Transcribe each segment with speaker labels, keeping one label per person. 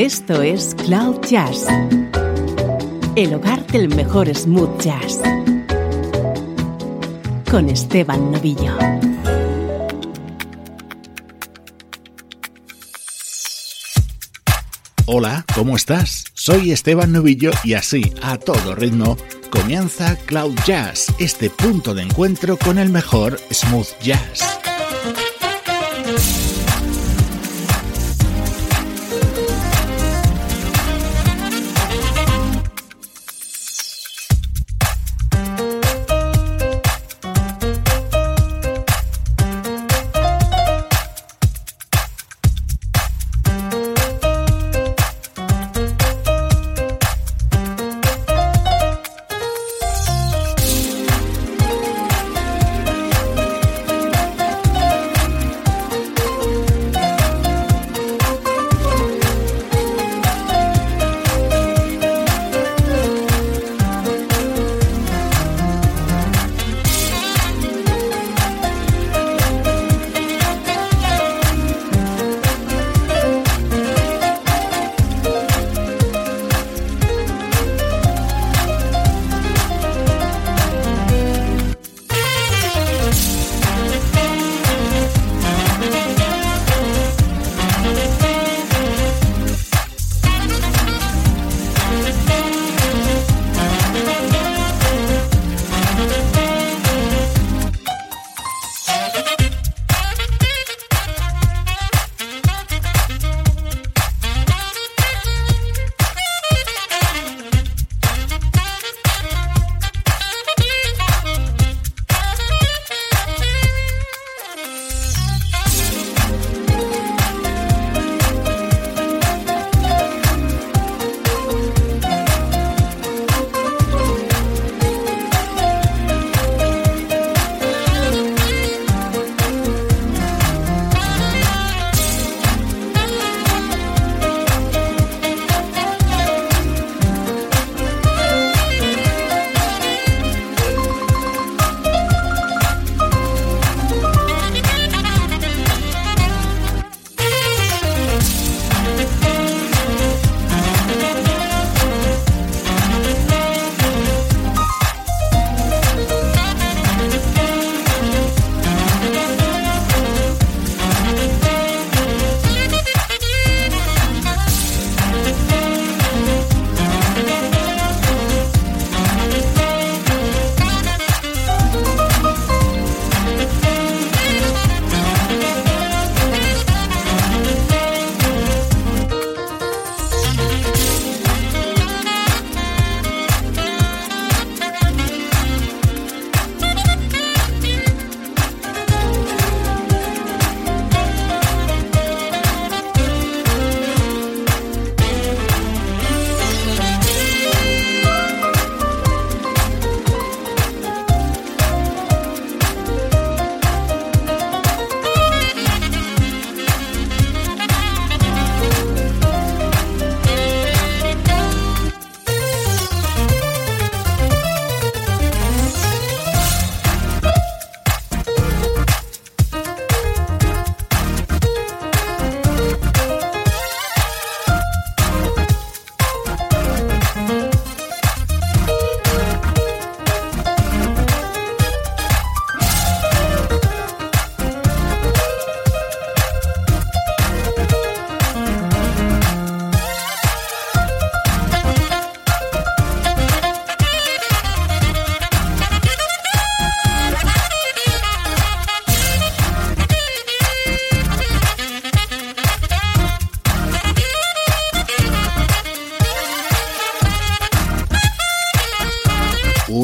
Speaker 1: Esto es Cloud Jazz, el hogar del mejor smooth jazz, con Esteban Novillo.
Speaker 2: Hola, ¿cómo estás? Soy Esteban Novillo y así, a todo ritmo, comienza Cloud Jazz, este punto de encuentro con el mejor smooth jazz.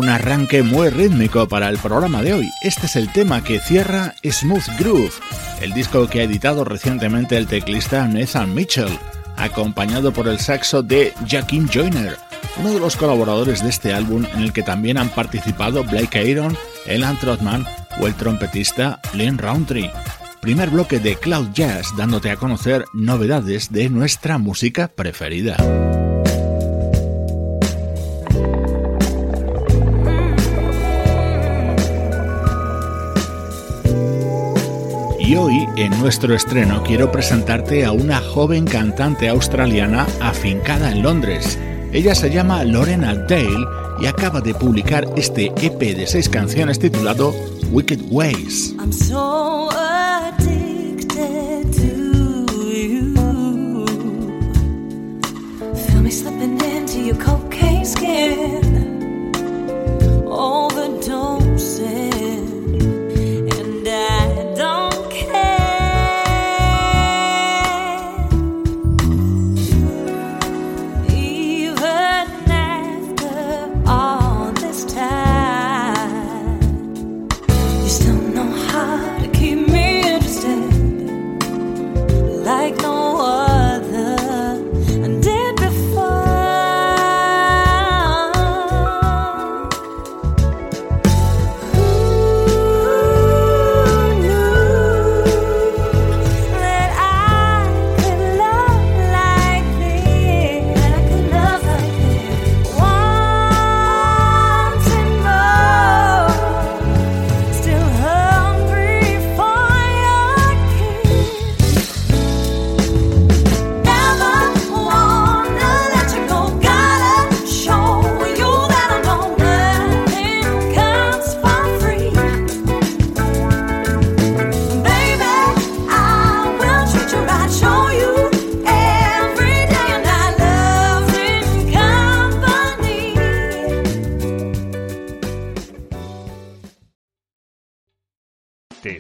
Speaker 2: Arranque muy rítmico para el programa de hoy. Este es el tema que cierra Smooth Groove, el disco que ha editado recientemente el teclista Nathan Mitchell, acompañado por el saxo de Jakim Joyner, uno de los colaboradores de este álbum en el que también han participado Blake Aaron, Elan Trotman o el trompetista Lynn Roundtree. Primer bloque de Cloud Jazz dándote a conocer novedades de nuestra música preferida.
Speaker 3: En nuestro estreno, quiero presentarte a una joven cantante australiana afincada en Londres. Ella se llama Lorena Dale y acaba de publicar este EP de seis canciones titulado Wicked Ways.